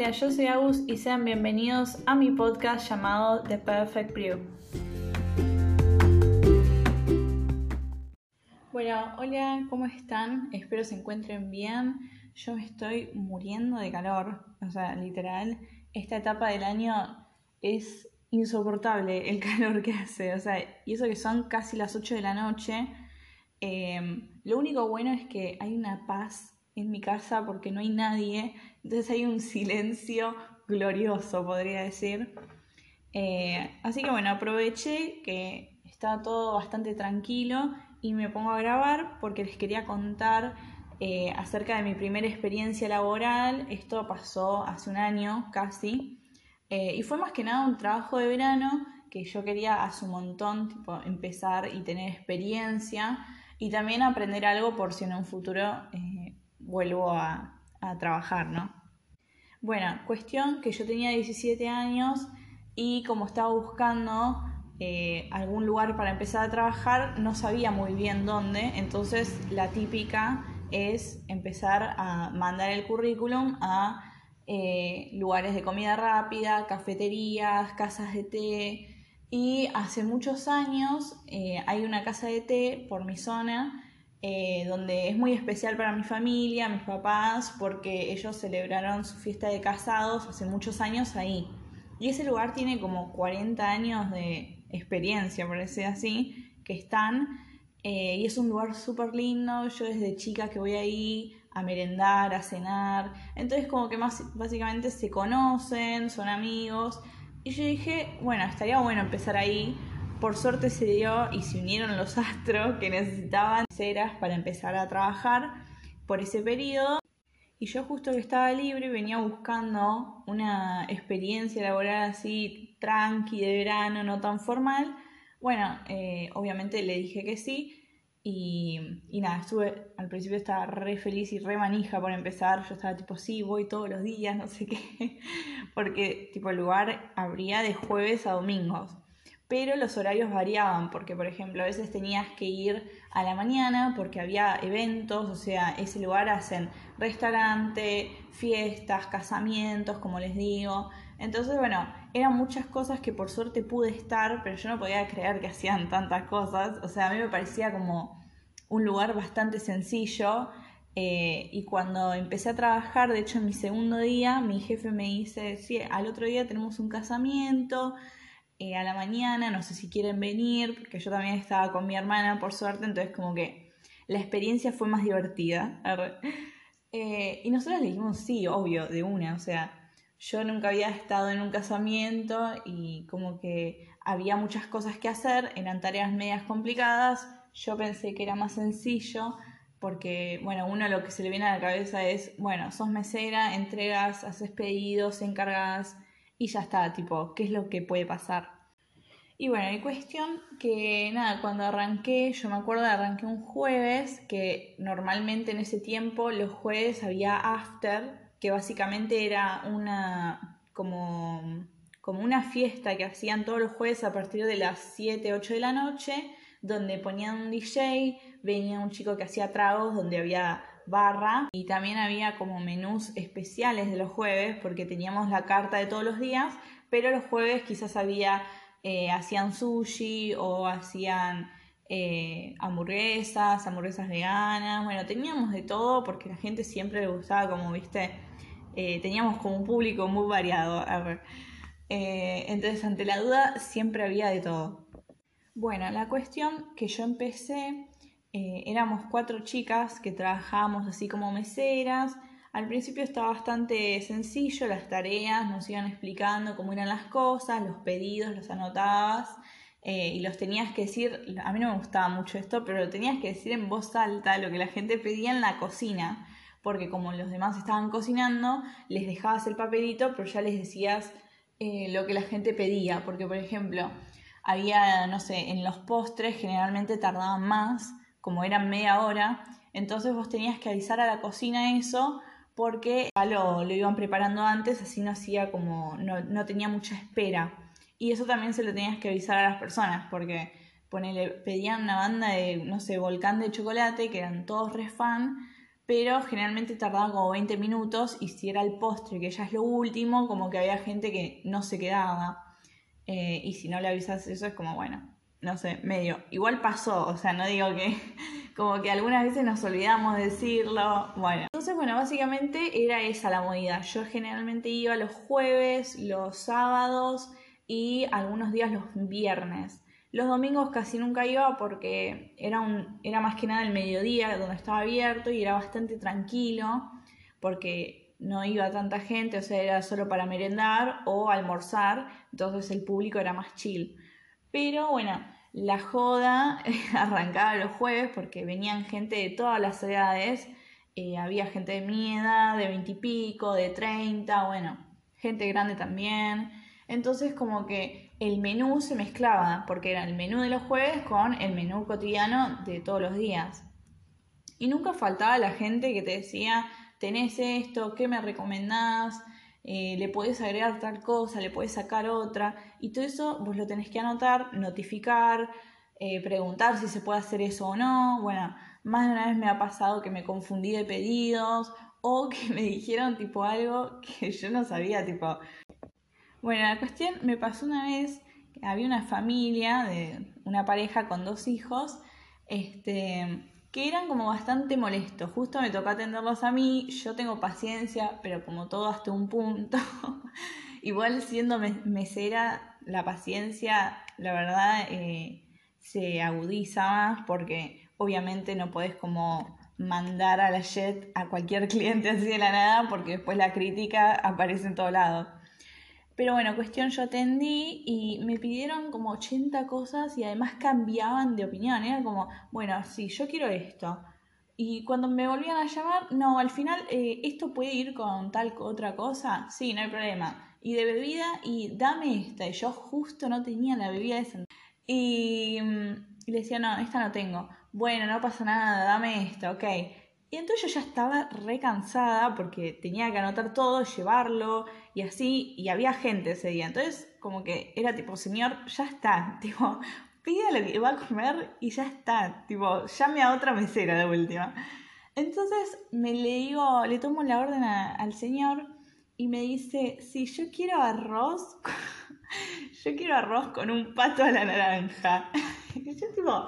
Hola, yo soy Agus y sean bienvenidos a mi podcast llamado The Perfect Brew. Bueno, hola, ¿cómo están? Espero se encuentren bien. Yo me estoy muriendo de calor, o sea, literal, esta etapa del año es insoportable el calor que hace, o sea, y eso que son casi las 8 de la noche. Eh, lo único bueno es que hay una paz en mi casa porque no hay nadie, entonces hay un silencio glorioso, podría decir. Eh, así que bueno, aproveché que estaba todo bastante tranquilo y me pongo a grabar porque les quería contar eh, acerca de mi primera experiencia laboral. Esto pasó hace un año casi eh, y fue más que nada un trabajo de verano que yo quería hace un montón tipo, empezar y tener experiencia y también aprender algo por si en un futuro vuelvo a, trabajar, ¿no? Bueno, cuestión que yo tenía 17 años y como estaba buscando eh, algún lugar para empezar a trabajar, no sabía muy bien dónde, entonces la típica es empezar a mandar el currículum a eh, lugares de comida rápida, cafeterías, casas de té. Y hace muchos años eh, hay una casa de té por mi zona eh, donde es muy especial para mi familia, mis papás, porque ellos celebraron su fiesta de casados hace muchos años ahí. Y ese lugar tiene como 40 años de experiencia, por decir así, que están. Eh, y es un lugar súper lindo. Yo desde chica que voy ahí a merendar, a cenar. Entonces como que más básicamente se conocen, son amigos. Y yo dije, bueno, estaría bueno empezar ahí por suerte se dio y se unieron los astros que necesitaban ceras para empezar a trabajar por ese periodo. Y yo justo que estaba libre venía buscando una experiencia laboral así tranqui de verano, no tan formal. Bueno, eh, obviamente le dije que sí. Y, y, nada, estuve, al principio estaba re feliz y re manija por empezar. Yo estaba tipo, sí, voy todos los días, no sé qué. Porque tipo el lugar abría de jueves a domingos pero los horarios variaban porque, por ejemplo, a veces tenías que ir a la mañana porque había eventos, o sea, ese lugar hacen restaurante, fiestas, casamientos, como les digo. Entonces, bueno, eran muchas cosas que por suerte pude estar, pero yo no podía creer que hacían tantas cosas. O sea, a mí me parecía como un lugar bastante sencillo. Eh, y cuando empecé a trabajar, de hecho en mi segundo día, mi jefe me dice, sí, al otro día tenemos un casamiento, eh, a la mañana, no sé si quieren venir, porque yo también estaba con mi hermana por suerte, entonces como que la experiencia fue más divertida. Eh, y nosotros le dijimos sí, obvio, de una, o sea, yo nunca había estado en un casamiento y como que había muchas cosas que hacer, eran tareas medias complicadas, yo pensé que era más sencillo, porque, bueno, uno lo que se le viene a la cabeza es, bueno, sos mesera, entregas, haces pedidos, encargas y ya está, tipo, ¿qué es lo que puede pasar? Y bueno, hay cuestión que nada, cuando arranqué, yo me acuerdo de arranqué un jueves, que normalmente en ese tiempo los jueves había after, que básicamente era una como, como una fiesta que hacían todos los jueves a partir de las 7, 8 de la noche, donde ponían un DJ, venía un chico que hacía tragos, donde había y también había como menús especiales de los jueves porque teníamos la carta de todos los días, pero los jueves quizás había, eh, hacían sushi o hacían eh, hamburguesas, hamburguesas veganas, bueno, teníamos de todo porque la gente siempre le gustaba como, viste, eh, teníamos como un público muy variado. entonces, ante la duda, siempre había de todo. Bueno, la cuestión que yo empecé éramos cuatro chicas que trabajábamos así como meseras. Al principio estaba bastante sencillo, las tareas nos iban explicando cómo eran las cosas, los pedidos los anotabas eh, y los tenías que decir, a mí no me gustaba mucho esto, pero lo tenías que decir en voz alta, lo que la gente pedía en la cocina, porque como los demás estaban cocinando, les dejabas el papelito, pero ya les decías eh, lo que la gente pedía, porque por ejemplo, había, no sé, en los postres generalmente tardaban más como eran media hora, entonces vos tenías que avisar a la cocina eso porque ya lo, iban preparando antes, así no hacía como, no, tenía mucha espera. Y eso también se lo tenías que avisar a las personas, porque ponele, pedían una banda de, no sé, volcán de chocolate, que eran todos re fan, pero generalmente tardaba como 20 minutos y si era el postre, que ya es lo último, como que había gente que no se quedaba. Eh, y si no le avisas eso es como, bueno, no sé, medio. Igual pasó, o sea, no digo que como que algunas veces nos olvidamos de decirlo. Bueno, entonces, bueno, básicamente era esa la movida. Yo generalmente iba los jueves, los sábados y algunos días los viernes. Los domingos casi nunca iba porque era, un, era más que nada el mediodía donde estaba abierto y era bastante tranquilo porque no iba tanta gente, o sea, era solo para merendar o almorzar, entonces el público era más chill. Pero bueno, la joda arrancaba los jueves porque venían gente de todas las edades, eh, había gente de mi edad, de 20 y pico, de 30, bueno, gente grande también. Entonces como que el menú se mezclaba, porque era el menú de los jueves con el menú cotidiano de todos los días. Y nunca faltaba la gente que te decía, tenés esto, ¿qué me recomendás? Eh, le puedes agregar tal cosa, le puedes sacar otra, y todo eso vos lo tenés que anotar, notificar, eh, preguntar si se puede hacer eso o no. Bueno, más de una vez me ha pasado que me confundí de pedidos o que me dijeron tipo algo que yo no sabía, tipo, bueno, la cuestión me pasó una vez que había una familia de una pareja con dos hijos, este, que eran como bastante molestos. Justo me tocó atenderlos a mí, yo tengo paciencia, pero como todo hasta un punto. Igual siendo mesera, la paciencia, la verdad, eh, se agudiza más porque obviamente no podés como mandar a la jet a cualquier cliente así de la nada porque después la crítica aparece en todo lado. Pero bueno, cuestión, yo atendí y me pidieron como 80 cosas y además cambiaban de opinión. Era como, bueno, sí, yo quiero esto. Y cuando me volvían a llamar, no, al final, eh, ¿esto puede ir con tal otra cosa? Sí, no hay problema. Y de bebida, y dame esta. Y yo justo no tenía la bebida esa. Y, mm, y le decía, no, esta no tengo. Bueno, no pasa nada, dame esta, ok. Y entonces yo ya estaba re cansada porque tenía que anotar todo, llevarlo y así, y había gente ese día. Entonces, como que era tipo, señor, ya está, tipo, pida lo que va a comer y ya está, tipo, llame a otra mesera de última. Entonces me le digo, le tomo la orden al señor y me dice, si yo quiero arroz, yo quiero arroz con un pato a la naranja. Y yo tipo,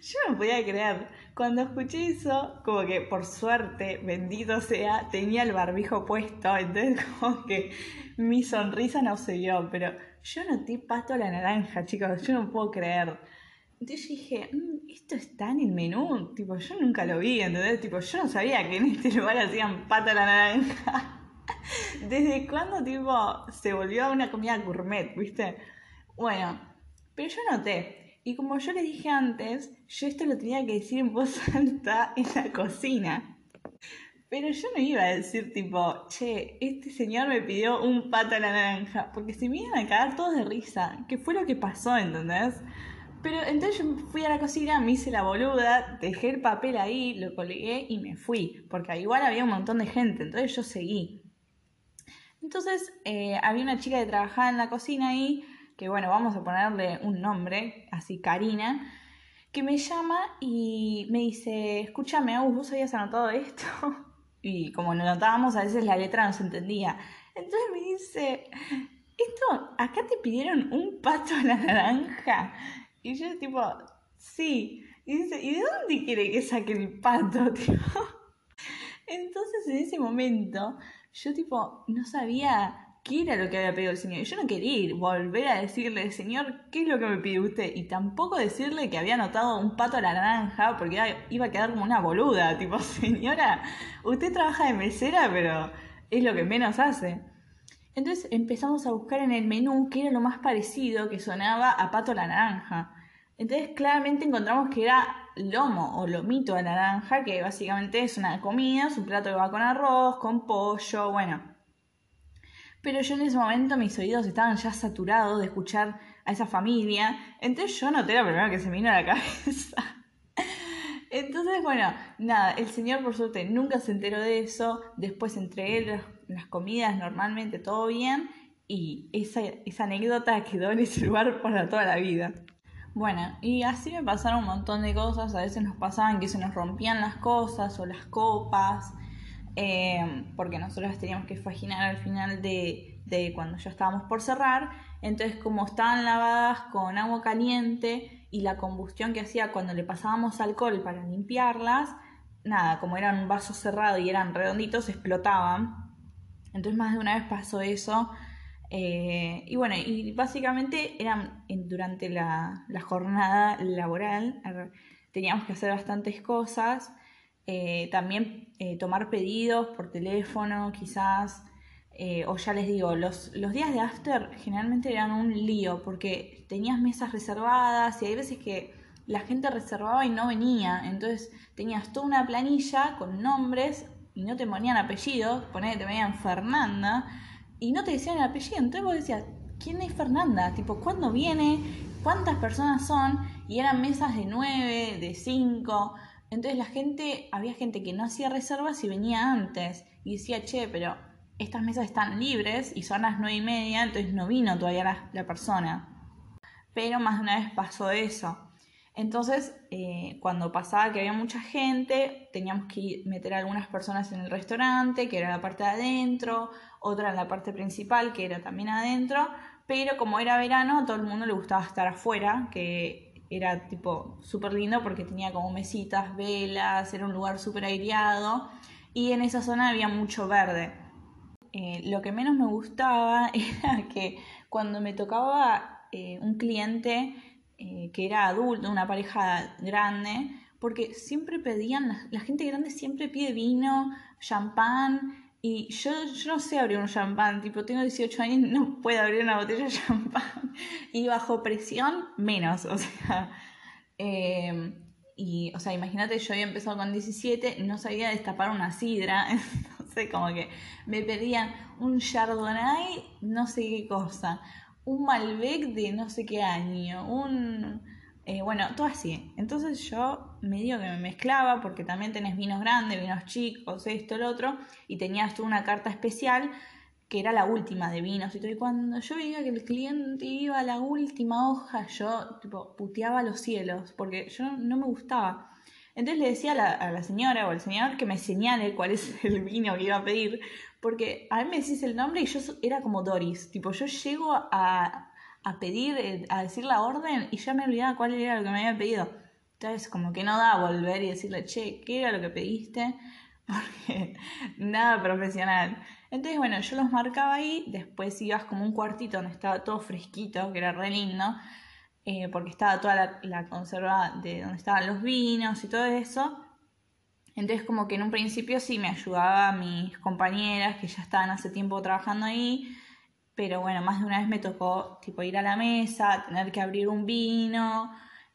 yo no podía creer. Cuando escuché eso, como que por suerte, bendito sea, tenía el barbijo puesto, entonces como que mi sonrisa no se vio, pero yo noté pato a la naranja, chicos, yo no puedo creer. Entonces dije, mm, esto está en el menú, tipo, yo nunca lo vi, ¿entendés? Tipo, yo no sabía que en este lugar hacían pato a la naranja. ¿Desde cuándo, tipo, se volvió una comida gourmet, viste? Bueno, pero yo noté, y como yo les dije antes, yo esto lo tenía que decir en voz alta en la cocina. Pero yo no iba a decir tipo, che, este señor me pidió un pato a la naranja, porque se me iban a cagar todos de risa, que fue lo que pasó, ¿entendés? Pero entonces yo fui a la cocina, me hice la boluda, dejé el papel ahí, lo colgué y me fui, porque igual había un montón de gente, entonces yo seguí. Entonces eh, había una chica que trabajaba en la cocina ahí, que bueno, vamos a ponerle un nombre, así Karina, que me llama y me dice, escúchame, ¿vos habías anotado esto? Y como lo notábamos, a veces la letra no se entendía. Entonces me dice, esto, acá te pidieron un pato a la naranja. Y yo tipo, sí. Y dice, ¿y de dónde quiere que saque el pato, Entonces en ese momento, yo tipo, no sabía qué era lo que había pedido el señor. Y yo no quería ir, volver a decirle, señor, ¿qué es lo que me pide usted? Y tampoco decirle que había anotado un pato a la naranja, porque iba a quedar como una boluda. Tipo, señora, usted trabaja de mesera, pero es lo que menos hace. Entonces empezamos a buscar en el menú qué era lo más parecido que sonaba a pato a la naranja. Entonces claramente encontramos que era lomo o lomito a la naranja, que básicamente es una comida, es un plato que va con arroz, con pollo, bueno, pero yo en ese momento mis oídos estaban ya saturados de escuchar a esa familia. Entonces yo noté lo primero que se me vino a la cabeza. Entonces, bueno, nada, el señor por suerte nunca se enteró de eso. Después entregué las comidas normalmente, todo bien. Y esa, esa anécdota quedó en ese lugar para toda la vida. Bueno, y así me pasaron un montón de cosas. A veces nos pasaban que se nos rompían las cosas o las copas, eh, porque nosotros teníamos que faginar al final de, de cuando ya estábamos por cerrar. Entonces, como estaban lavadas con agua caliente y la combustión que hacía cuando le pasábamos alcohol para limpiarlas, nada, como eran un vaso cerrado y eran redonditos, explotaban. Entonces, más de una vez pasó eso eh, y bueno, y básicamente eran durante la, jornada laboral, teníamos que hacer bastantes cosas, eh, también eh, tomar pedidos por teléfono quizás, o ya les digo, los, los días de after generalmente eran un lío porque tenías mesas reservadas y hay veces que la gente reservaba y no venía, entonces tenías toda una planilla con nombres y no te ponían apellidos, ponete, te venían Fernanda y no te decían el apellido. Entonces vos decías, ¿quién es Fernanda? Tipo, ¿cuándo viene? ¿Cuántas personas son? Y eran mesas de nueve, de cinco. Entonces la gente, había gente que no hacía reservas y venía antes. Y decía, che, pero estas mesas están libres y son las nueve y media, entonces no vino todavía la, persona. Pero más de una vez pasó eso. Entonces, eh, cuando pasaba que había mucha gente, teníamos que meter a algunas personas en el restaurante, que era la parte de adentro, otra en la parte principal, que era también adentro, pero como era verano, a todo el mundo le gustaba estar afuera, que era tipo súper lindo porque tenía como mesitas, velas, era un lugar súper aireado y en esa zona había mucho verde. Eh, lo que menos me gustaba era que cuando me tocaba eh, un cliente eh, que era adulto, una pareja grande, porque siempre pedían, la, gente grande siempre pide vino, champán, y yo, yo no sé abrir un champán, tipo, tengo 18 años no puedo abrir una botella de champán. Y bajo presión, menos, o sea. Em, y, o sea, imagínate, yo había empezado con 17, no sabía destapar una sidra, entonces como que me pedían un chardonnay, no sé qué cosa un Malbec de no sé qué año, un... Eh, bueno, todo así. Entonces yo medio que me mezclaba porque también tenés vinos grandes, vinos chicos, esto, el otro, y tenías tú una carta especial que era la última de vinos y cuando yo veía que el cliente iba a la última hoja, yo tipo puteaba los cielos porque yo no me gustaba. Entonces le decía a la, a la, señora o al señor que me señale cuál es el vino que iba a pedir, porque a mí me decís el nombre y yo era como Doris, tipo yo llego a, a pedir, eh, a decir la orden y ya me olvidaba cuál era lo que me había pedido. Entonces como que no da volver y decirle, che, ¿qué era lo que pediste? Porque nada profesional. Entonces, bueno, yo los marcaba ahí, después ibas como un cuartito donde estaba todo fresquito, que era re lindo, eh, porque estaba toda la, conserva de donde estaban los vinos y todo eso. Entonces como que en un principio sí me ayudaba a mis compañeras que ya estaban hace tiempo trabajando ahí, pero bueno, más de una vez me tocó tipo ir a la mesa, tener que abrir un vino,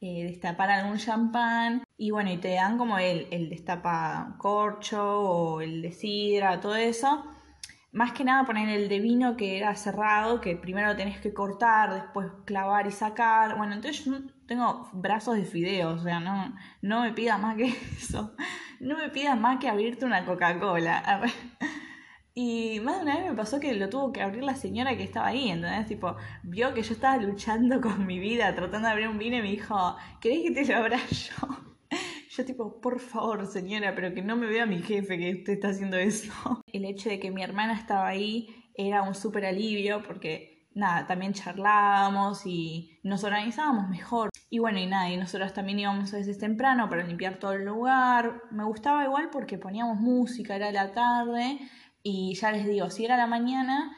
eh, destapar algún champán y bueno, y te dan como el, el destapa corcho o el de sidra, todo eso más que nada poner el de vino que era cerrado, que primero lo tenés que cortar, después clavar y sacar. Bueno, entonces yo tengo brazos de fideos, o sea, no, no me pidas más que eso. No me pidas más que abrirte una Coca-Cola. Y más de una vez me pasó que lo tuvo que abrir la señora que estaba ahí, ¿entendés? Tipo, vio que yo estaba luchando con mi vida, tratando de abrir un vino y me dijo, ¿querés que te lo abra yo? Yo tipo, por favor, señora, pero que no me vea mi jefe que usted está haciendo eso. El hecho de que mi hermana estaba ahí era un súper alivio porque, nada, también charlábamos y nos organizábamos mejor. Y bueno, y nada, y nosotros también íbamos a veces temprano para limpiar todo el lugar. Me gustaba igual porque poníamos música, era la tarde y ya les digo, si era la mañana,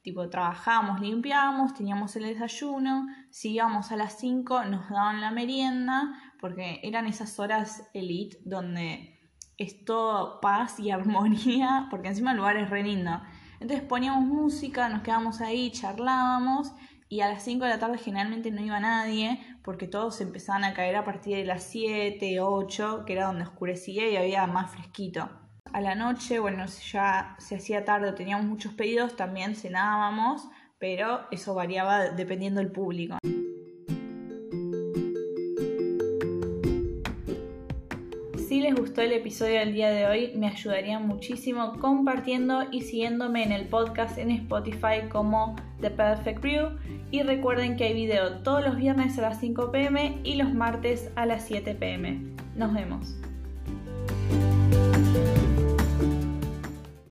tipo trabajábamos, limpiábamos, teníamos el desayuno, si íbamos a las 5 nos daban la merienda, porque eran esas horas elite donde es todo paz y armonía, porque encima el lugar es re lindo. Entonces poníamos música, nos quedábamos ahí, charlábamos y a las 5 de la tarde generalmente no iba nadie porque todos empezaban a caer a partir de las 7, 8, que era donde oscurecía y había más fresquito. A la noche, bueno, ya se hacía tarde, teníamos muchos pedidos, también cenábamos, pero eso variaba dependiendo del público. gustó el episodio del día de hoy, me ayudaría muchísimo compartiendo y siguiéndome en el podcast en Spotify como The Perfect Brew. Y recuerden que hay video todos los viernes a las 5 pm y los martes a las 7 pm. Nos vemos.